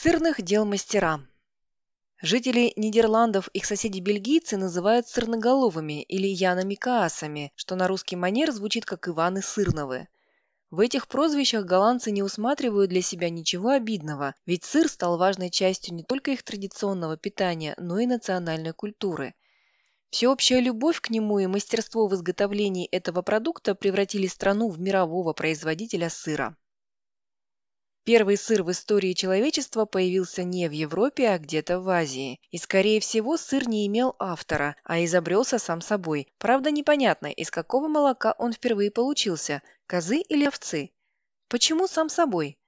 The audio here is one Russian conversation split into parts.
Сырных дел мастера. Жители Нидерландов их соседи-бельгийцы называют сырноголовыми или янами-каасами, что на русский манер звучит как Иваны Сырновы. В этих прозвищах голландцы не усматривают для себя ничего обидного, ведь сыр стал важной частью не только их традиционного питания, но и национальной культуры. Всеобщая любовь к нему и мастерство в изготовлении этого продукта превратили страну в мирового производителя сыра. Первый сыр в истории человечества появился не в Европе, а где-то в Азии. И, скорее всего, сыр не имел автора, а изобрелся сам собой. Правда, непонятно, из какого молока он впервые получился – козы или овцы. Почему сам собой?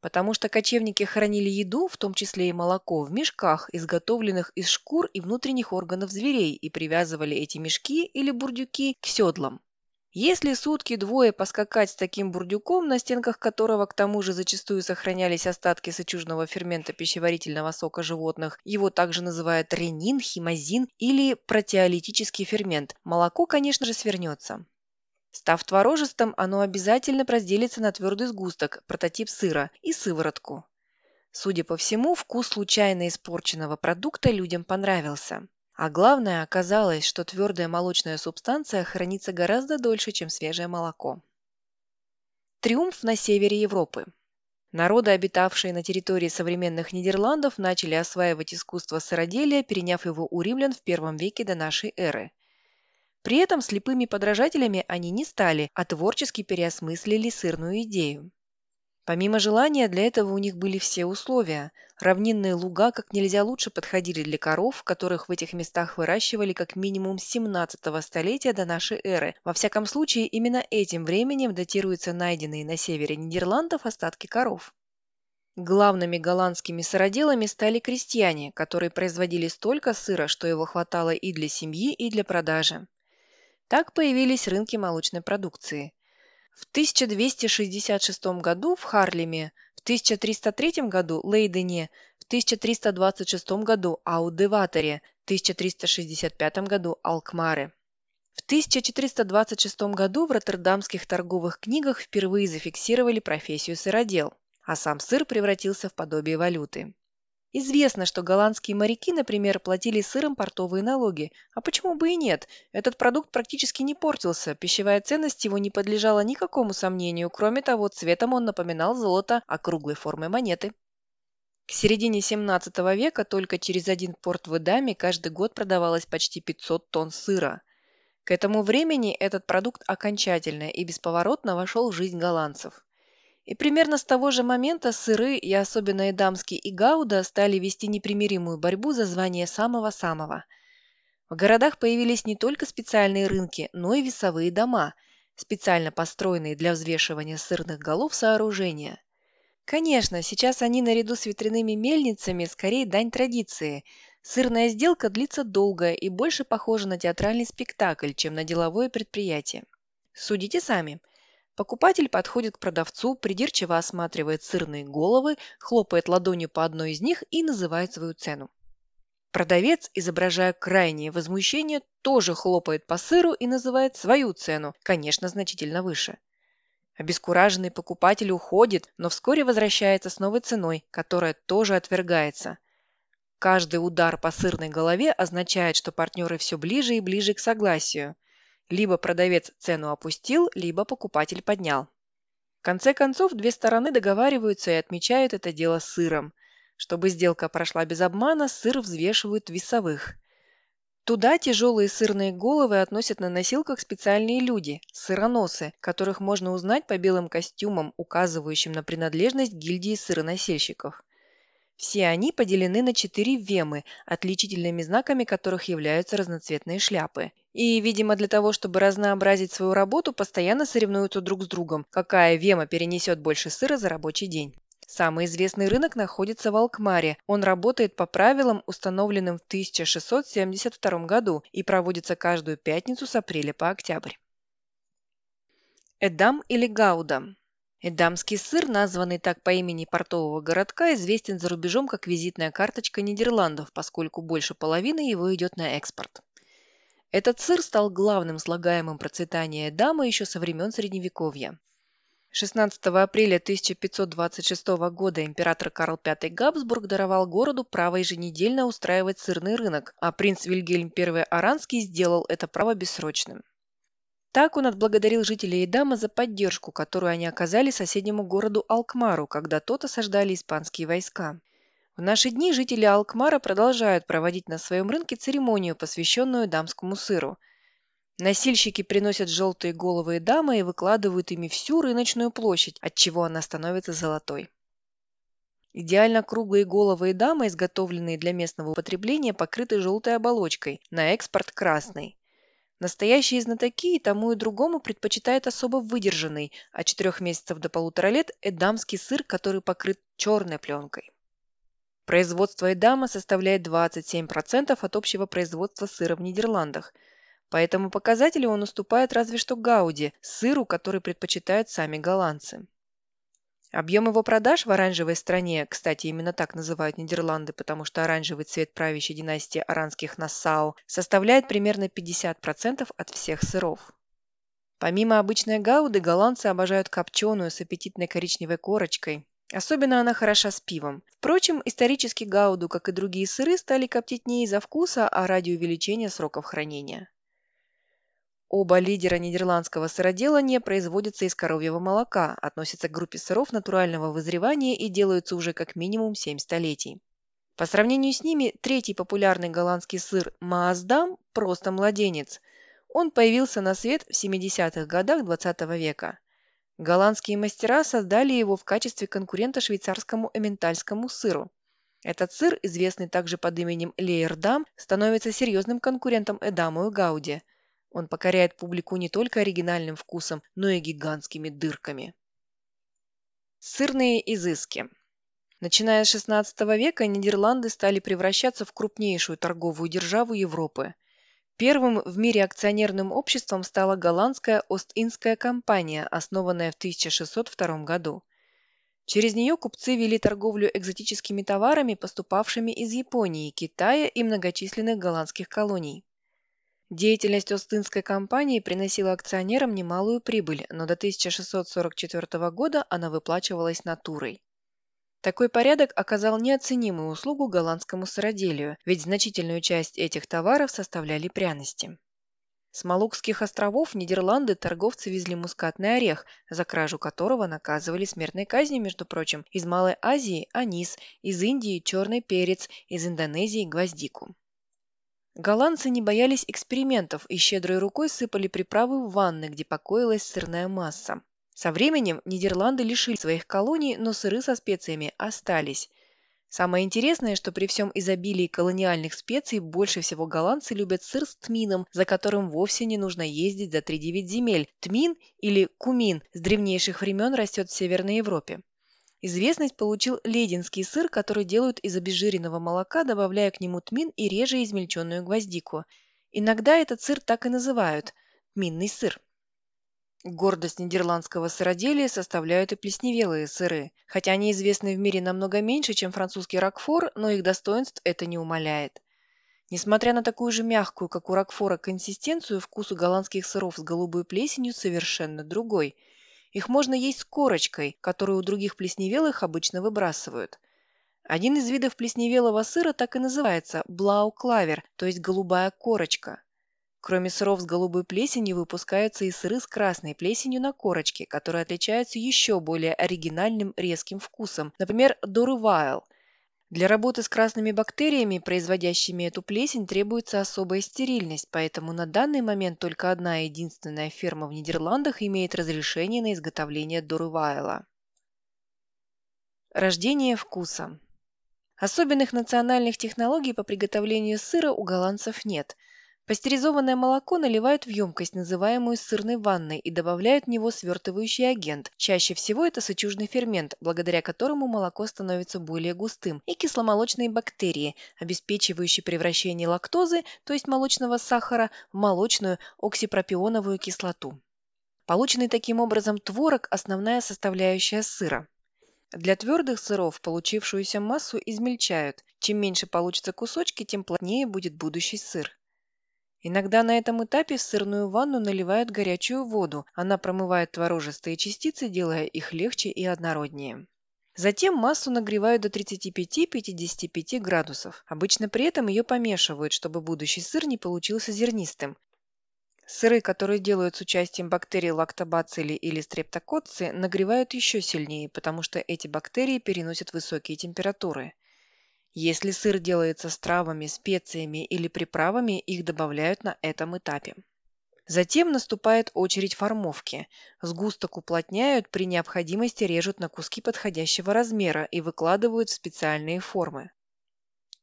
Потому что кочевники хранили еду, в том числе и молоко, в мешках, изготовленных из шкур и внутренних органов зверей, и привязывали эти мешки или бурдюки к седлам. Если сутки двое поскакать с таким бурдюком, на стенках которого к тому же зачастую сохранялись остатки сычужного фермента пищеварительного сока животных, его также называют ренин, химозин или протеолитический фермент, молоко, конечно же, свернется. Став творожистым, оно обязательно разделится на твердый сгусток, прототип сыра, и сыворотку. Судя по всему, вкус случайно испорченного продукта людям понравился. А главное, оказалось, что твердая молочная субстанция хранится гораздо дольше, чем свежее молоко. Триумф на севере Европы. Народы, обитавшие на территории современных Нидерландов, начали осваивать искусство сыроделия, переняв его у римлян в первом веке до нашей эры. При этом слепыми подражателями они не стали, а творчески переосмыслили сырную идею. Помимо желания, для этого у них были все условия. Равнинные луга как нельзя лучше подходили для коров, которых в этих местах выращивали как минимум с 17 столетия до нашей эры. Во всяком случае, именно этим временем датируются найденные на севере Нидерландов остатки коров. Главными голландскими сыроделами стали крестьяне, которые производили столько сыра, что его хватало и для семьи, и для продажи. Так появились рынки молочной продукции. В 1266 году в Харлеме, в 1303 году Лейдене, в 1326 году Аудеваторе, в 1365 году Алкмаре. В 1426 году в роттердамских торговых книгах впервые зафиксировали профессию сыродел, а сам сыр превратился в подобие валюты. Известно, что голландские моряки, например, платили сыром портовые налоги. А почему бы и нет? Этот продукт практически не портился, пищевая ценность его не подлежала никакому сомнению. Кроме того, цветом он напоминал золото округлой формы монеты. К середине 17 века только через один порт в Эдаме каждый год продавалось почти 500 тонн сыра. К этому времени этот продукт окончательно и бесповоротно вошел в жизнь голландцев. И примерно с того же момента сыры, и особенно Эдамский и Гауда, стали вести непримиримую борьбу за звание самого-самого. В городах появились не только специальные рынки, но и весовые дома, специально построенные для взвешивания сырных голов сооружения. Конечно, сейчас они наряду с ветряными мельницами скорее дань традиции. Сырная сделка длится долго и больше похожа на театральный спектакль, чем на деловое предприятие. Судите сами. Покупатель подходит к продавцу, придирчиво осматривает сырные головы, хлопает ладонью по одной из них и называет свою цену. Продавец, изображая крайнее возмущение, тоже хлопает по сыру и называет свою цену, конечно, значительно выше. Обескураженный покупатель уходит, но вскоре возвращается с новой ценой, которая тоже отвергается. Каждый удар по сырной голове означает, что партнеры все ближе и ближе к согласию – либо продавец цену опустил, либо покупатель поднял. В конце концов, две стороны договариваются и отмечают это дело сыром. Чтобы сделка прошла без обмана, сыр взвешивают весовых. Туда тяжелые сырные головы относят на носилках специальные люди – сыроносы, которых можно узнать по белым костюмам, указывающим на принадлежность гильдии сыроносильщиков. Все они поделены на четыре вемы, отличительными знаками которых являются разноцветные шляпы. И, видимо, для того, чтобы разнообразить свою работу, постоянно соревнуются друг с другом, какая вема перенесет больше сыра за рабочий день. Самый известный рынок находится в Алкмаре. Он работает по правилам, установленным в 1672 году и проводится каждую пятницу с апреля по октябрь. Эдам или Гауда Эдамский сыр, названный так по имени портового городка, известен за рубежом как визитная карточка Нидерландов, поскольку больше половины его идет на экспорт. Этот сыр стал главным слагаемым процветания Эдама еще со времен Средневековья. 16 апреля 1526 года император Карл V Габсбург даровал городу право еженедельно устраивать сырный рынок, а принц Вильгельм I Аранский сделал это право бессрочным. Так он отблагодарил жителей Эдама за поддержку, которую они оказали соседнему городу Алкмару, когда тот осаждали испанские войска. В наши дни жители Алкмара продолжают проводить на своем рынке церемонию, посвященную дамскому сыру. Носильщики приносят желтые головы дамы и выкладывают ими всю рыночную площадь, отчего она становится золотой. Идеально круглые головы дамы, изготовленные для местного употребления, покрыты желтой оболочкой, на экспорт красный. Настоящие знатоки и тому и другому предпочитают особо выдержанный, от четырех месяцев до полутора лет, эдамский сыр, который покрыт черной пленкой. Производство эдама составляет 27% от общего производства сыра в Нидерландах – по этому показателю он уступает разве что Гауди, сыру, который предпочитают сами голландцы. Объем его продаж в оранжевой стране, кстати, именно так называют Нидерланды, потому что оранжевый цвет правящей династии аранских Нассау, составляет примерно 50% от всех сыров. Помимо обычной гауды, голландцы обожают копченую с аппетитной коричневой корочкой. Особенно она хороша с пивом. Впрочем, исторически гауду, как и другие сыры, стали коптить не из-за вкуса, а ради увеличения сроков хранения. Оба лидера нидерландского сыроделания производятся из коровьего молока, относятся к группе сыров натурального вызревания и делаются уже как минимум 7 столетий. По сравнению с ними, третий популярный голландский сыр Мааздам – просто младенец. Он появился на свет в 70-х годах XX века. Голландские мастера создали его в качестве конкурента швейцарскому эментальскому сыру. Этот сыр, известный также под именем Лейердам, становится серьезным конкурентом Эдаму и Гауди – он покоряет публику не только оригинальным вкусом, но и гигантскими дырками. Сырные изыски. Начиная с XVI века Нидерланды стали превращаться в крупнейшую торговую державу Европы. Первым в мире акционерным обществом стала голландская Ост-Индская компания, основанная в 1602 году. Через нее купцы вели торговлю экзотическими товарами, поступавшими из Японии, Китая и многочисленных голландских колоний. Деятельность Остинской компании приносила акционерам немалую прибыль, но до 1644 года она выплачивалась натурой. Такой порядок оказал неоценимую услугу голландскому сыроделию, ведь значительную часть этих товаров составляли пряности. С Малукских островов в Нидерланды торговцы везли мускатный орех, за кражу которого наказывали смертной казнью, между прочим, из Малой Азии – анис, из Индии – черный перец, из Индонезии – гвоздику. Голландцы не боялись экспериментов и щедрой рукой сыпали приправы в ванны, где покоилась сырная масса. Со временем Нидерланды лишили своих колоний, но сыры со специями остались. Самое интересное, что при всем изобилии колониальных специй больше всего голландцы любят сыр с тмином, за которым вовсе не нужно ездить за 3-9 земель. Тмин или кумин с древнейших времен растет в Северной Европе. Известность получил лединский сыр, который делают из обезжиренного молока, добавляя к нему тмин и реже измельченную гвоздику. Иногда этот сыр так и называют – тминный сыр. Гордость нидерландского сыроделия составляют и плесневелые сыры. Хотя они известны в мире намного меньше, чем французский ракфор, но их достоинств это не умаляет. Несмотря на такую же мягкую, как у ракфора, консистенцию, вкус у голландских сыров с голубой плесенью совершенно другой – их можно есть с корочкой, которую у других плесневелых обычно выбрасывают. Один из видов плесневелого сыра так и называется – блау-клавер, то есть голубая корочка. Кроме сыров с голубой плесенью выпускаются и сыры с красной плесенью на корочке, которые отличаются еще более оригинальным резким вкусом, например, дорывайл – для работы с красными бактериями, производящими эту плесень, требуется особая стерильность, поэтому на данный момент только одна единственная ферма в Нидерландах имеет разрешение на изготовление дорывайла. Рождение вкуса. Особенных национальных технологий по приготовлению сыра у голландцев нет – Пастеризованное молоко наливают в емкость, называемую сырной ванной, и добавляют в него свертывающий агент. Чаще всего это сычужный фермент, благодаря которому молоко становится более густым, и кисломолочные бактерии, обеспечивающие превращение лактозы, то есть молочного сахара, в молочную оксипропионовую кислоту. Полученный таким образом творог – основная составляющая сыра. Для твердых сыров получившуюся массу измельчают. Чем меньше получится кусочки, тем плотнее будет будущий сыр. Иногда на этом этапе в сырную ванну наливают горячую воду. Она промывает творожистые частицы, делая их легче и однороднее. Затем массу нагревают до 35-55 градусов. Обычно при этом ее помешивают, чтобы будущий сыр не получился зернистым. Сыры, которые делают с участием бактерий лактобацилли или стрептококци, нагревают еще сильнее, потому что эти бактерии переносят высокие температуры. Если сыр делается с травами, специями или приправами, их добавляют на этом этапе. Затем наступает очередь формовки. Сгусток уплотняют, при необходимости режут на куски подходящего размера и выкладывают в специальные формы.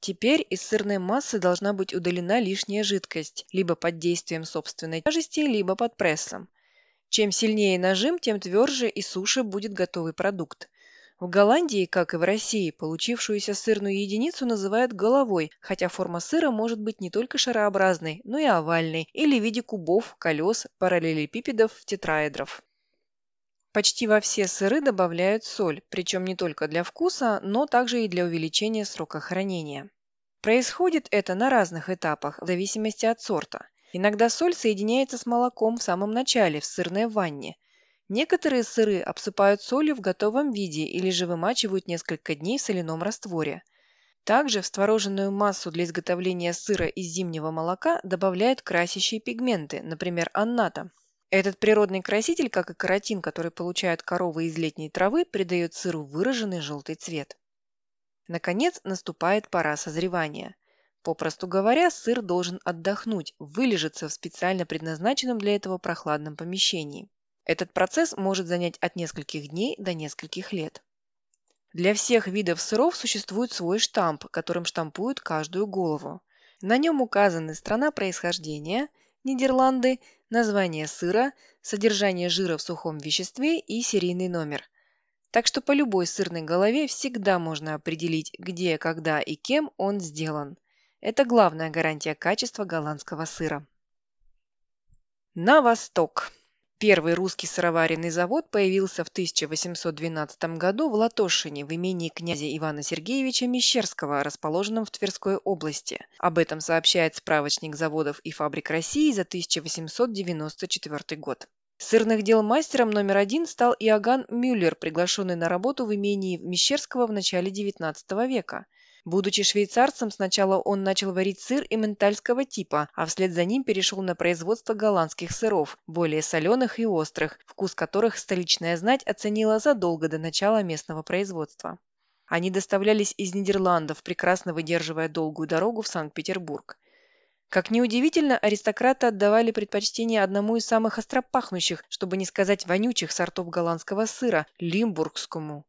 Теперь из сырной массы должна быть удалена лишняя жидкость, либо под действием собственной тяжести, либо под прессом. Чем сильнее нажим, тем тверже и суше будет готовый продукт. В Голландии, как и в России, получившуюся сырную единицу называют головой, хотя форма сыра может быть не только шарообразной, но и овальной или в виде кубов, колес, параллелепипедов, тетраэдров. Почти во все сыры добавляют соль, причем не только для вкуса, но также и для увеличения срока хранения. Происходит это на разных этапах, в зависимости от сорта. Иногда соль соединяется с молоком в самом начале, в сырной ванне, Некоторые сыры обсыпают солью в готовом виде или же вымачивают несколько дней в соляном растворе. Также в створоженную массу для изготовления сыра из зимнего молока добавляют красящие пигменты, например, анната. Этот природный краситель, как и каротин, который получают коровы из летней травы, придает сыру выраженный желтый цвет. Наконец наступает пора созревания. Попросту говоря, сыр должен отдохнуть, вылежаться в специально предназначенном для этого прохладном помещении. Этот процесс может занять от нескольких дней до нескольких лет. Для всех видов сыров существует свой штамп, которым штампуют каждую голову. На нем указаны страна происхождения, Нидерланды, название сыра, содержание жира в сухом веществе и серийный номер. Так что по любой сырной голове всегда можно определить, где, когда и кем он сделан. Это главная гарантия качества голландского сыра. На восток. Первый русский сыроваренный завод появился в 1812 году в Латошине в имении князя Ивана Сергеевича Мещерского, расположенном в Тверской области. Об этом сообщает справочник заводов и фабрик России за 1894 год. Сырных дел мастером номер один стал Иоганн Мюллер, приглашенный на работу в имении Мещерского в начале XIX века. Будучи швейцарцем, сначала он начал варить сыр эмментальского типа, а вслед за ним перешел на производство голландских сыров, более соленых и острых, вкус которых столичная знать оценила задолго до начала местного производства. Они доставлялись из Нидерландов, прекрасно выдерживая долгую дорогу в Санкт-Петербург. Как неудивительно, аристократы отдавали предпочтение одному из самых остропахнущих, чтобы не сказать вонючих сортов голландского сыра – лимбургскому.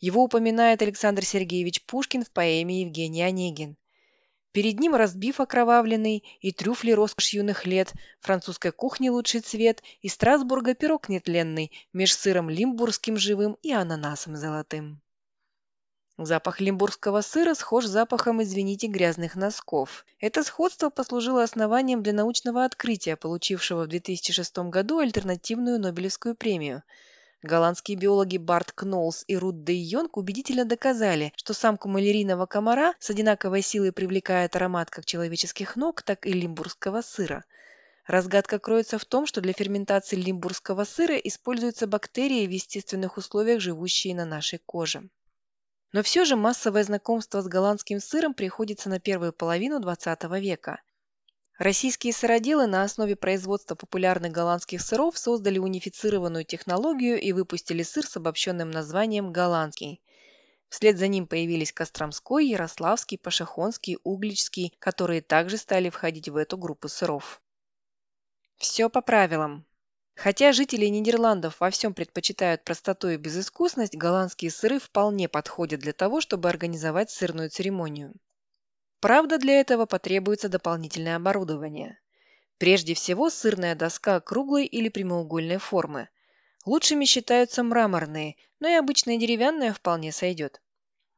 Его упоминает Александр Сергеевич Пушкин в поэме Евгений Онегин. Перед ним разбив окровавленный и трюфли роскошь юных лет, французской кухни лучший цвет и Страсбурга пирог нетленный, меж сыром лимбургским живым и ананасом золотым. Запах лимбургского сыра схож с запахом, извините, грязных носков. Это сходство послужило основанием для научного открытия, получившего в 2006 году альтернативную Нобелевскую премию – Голландские биологи Барт Кнолс и Рут де Йонг убедительно доказали, что самку малярийного комара с одинаковой силой привлекает аромат как человеческих ног, так и лимбургского сыра. Разгадка кроется в том, что для ферментации лимбургского сыра используются бактерии в естественных условиях, живущие на нашей коже. Но все же массовое знакомство с голландским сыром приходится на первую половину XX века. Российские сыроделы на основе производства популярных голландских сыров создали унифицированную технологию и выпустили сыр с обобщенным названием «голландский». Вслед за ним появились Костромской, Ярославский, Пашихонский, Угличский, которые также стали входить в эту группу сыров. Все по правилам. Хотя жители Нидерландов во всем предпочитают простоту и безыскусность, голландские сыры вполне подходят для того, чтобы организовать сырную церемонию. Правда, для этого потребуется дополнительное оборудование. Прежде всего, сырная доска круглой или прямоугольной формы. Лучшими считаются мраморные, но и обычная деревянная вполне сойдет.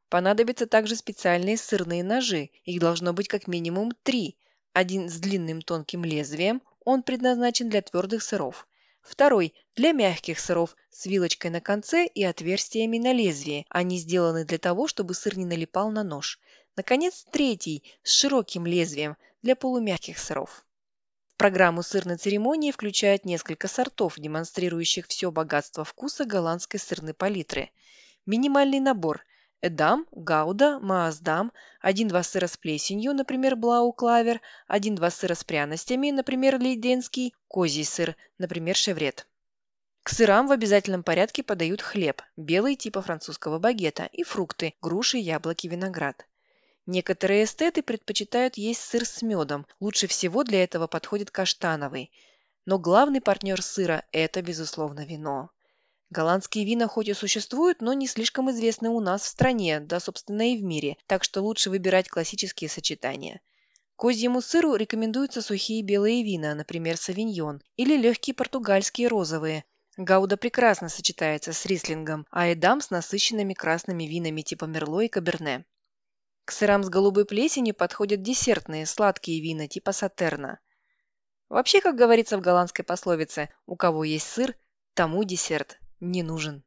Понадобятся также специальные сырные ножи, их должно быть как минимум три. Один с длинным тонким лезвием, он предназначен для твердых сыров. Второй – для мягких сыров с вилочкой на конце и отверстиями на лезвии. Они сделаны для того, чтобы сыр не налипал на нож. Наконец, третий с широким лезвием для полумягких сыров. Программу сырной церемонии включает несколько сортов, демонстрирующих все богатство вкуса голландской сырной палитры. Минимальный набор – Эдам, Гауда, Мааздам, 1-2 сыра с плесенью, например, Блау Клавер, 1-2 сыра с пряностями, например, Лейденский, козий сыр, например, Шеврет. К сырам в обязательном порядке подают хлеб, белый типа французского багета, и фрукты – груши, яблоки, виноград. Некоторые эстеты предпочитают есть сыр с медом, лучше всего для этого подходит каштановый. Но главный партнер сыра – это, безусловно, вино. Голландские вина хоть и существуют, но не слишком известны у нас в стране, да, собственно, и в мире, так что лучше выбирать классические сочетания. Козьему сыру рекомендуются сухие белые вина, например, савиньон, или легкие португальские розовые. Гауда прекрасно сочетается с рислингом, а эдам с насыщенными красными винами типа мерло и каберне. К сырам с голубой плесенью подходят десертные, сладкие вина типа сатерна. Вообще, как говорится в голландской пословице, у кого есть сыр, тому десерт не нужен.